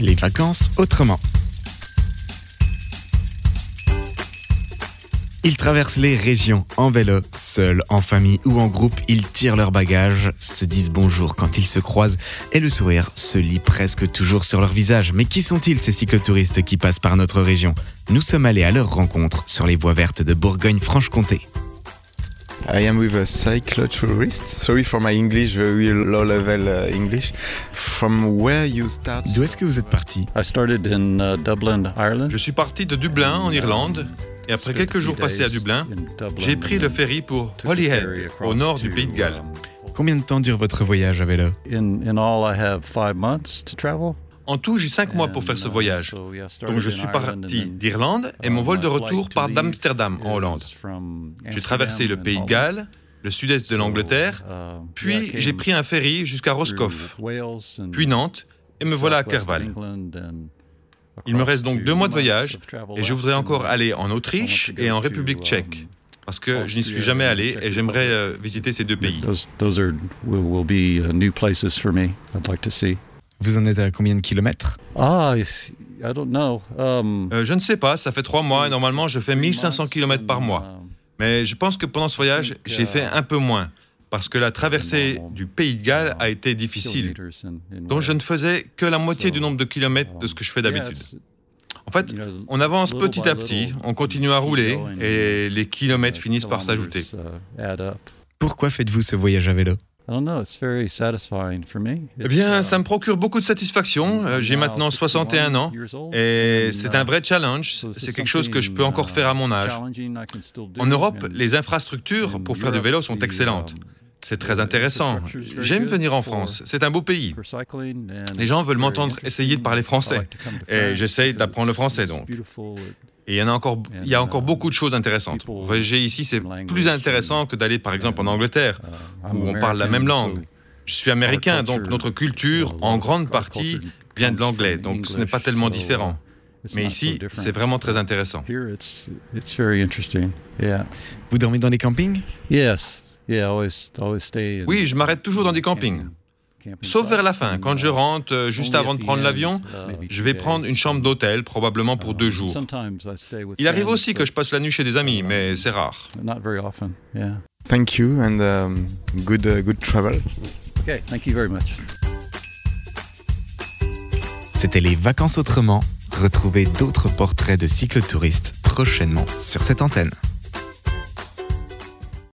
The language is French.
Les vacances autrement. Ils traversent les régions en vélo, seuls, en famille ou en groupe. Ils tirent leurs bagages, se disent bonjour quand ils se croisent et le sourire se lit presque toujours sur leur visage. Mais qui sont-ils ces cyclotouristes qui passent par notre région? Nous sommes allés à leur rencontre sur les voies vertes de Bourgogne-Franche-Comté. I am with a cyclotourist. Sorry for my English, very low level uh, English. From where you start? D'où est-ce que vous êtes parti? I started in uh, Dublin, Ireland. Je suis parti de Dublin en Irlande et après quelques jours passés à Dublin, j'ai pris le ferry pour Holyhead, au nord du pays de Galles. Combien de temps dure votre voyage à vélo? In, in all, I have five months to travel. En tout, j'ai cinq mois pour faire ce voyage. Donc je suis parti d'Irlande et mon vol de retour part d'Amsterdam en Hollande. J'ai traversé le pays de Galles, le sud-est de l'Angleterre, puis j'ai pris un ferry jusqu'à Roscoff, puis Nantes, et me voilà à Clerval. Il me reste donc deux mois de voyage et je voudrais encore aller en Autriche et en République tchèque. Parce que je n'y suis jamais allé et j'aimerais euh, visiter ces deux pays. Uh. Vous en êtes à combien de kilomètres? Ah, I don't know. Um, Euh, je ne sais pas, ça fait trois mois et normalement je fais 1500 km par mois. Mais je pense que pendant ce voyage, j'ai fait un peu moins. Parce que la traversée du pays de Galles a été difficile. Donc je ne faisais que la moitié du nombre de kilomètres de ce que je fais d'habitude. En fait, on avance petit à petit, on continue à rouler et les kilomètres finissent par s'ajouter. Pourquoi faites-vous ce voyage à vélo? Eh bien, ça me procure beaucoup de satisfaction. Euh, J'ai maintenant 61 ans et c'est un vrai challenge. C'est quelque chose que je peux encore faire à mon âge. En Europe, les infrastructures pour faire du vélo sont excellentes. C'est très intéressant. J'aime venir en France. C'est un beau pays. Les gens veulent m'entendre essayer de parler français. Et j'essaye d'apprendre le français donc. Et il y, en a encore, il y a encore beaucoup de choses intéressantes. Voyager ici, c'est plus intéressant que d'aller par exemple en Angleterre, où on parle la même langue. Je suis américain, donc notre culture, en grande partie, vient de l'anglais, donc ce n'est pas tellement différent. Mais ici, c'est vraiment très intéressant. Vous dormez dans les campings? Yes. Yeah, always, always stay in- Oui, je m'arrête toujours dans des campings. Sauf vers la fin, quand je rentre, euh, juste avant de prendre l'avion, je vais prendre une chambre d'hôtel, probablement pour deux jours. Il arrive aussi que je passe la nuit chez des amis, mais c'est rare. Thank you and um, good uh, good travel. Okay. Thank you very much. C'était les vacances autrement. Retrouvez d'autres portraits de cyclotouristes prochainement sur cette antenne.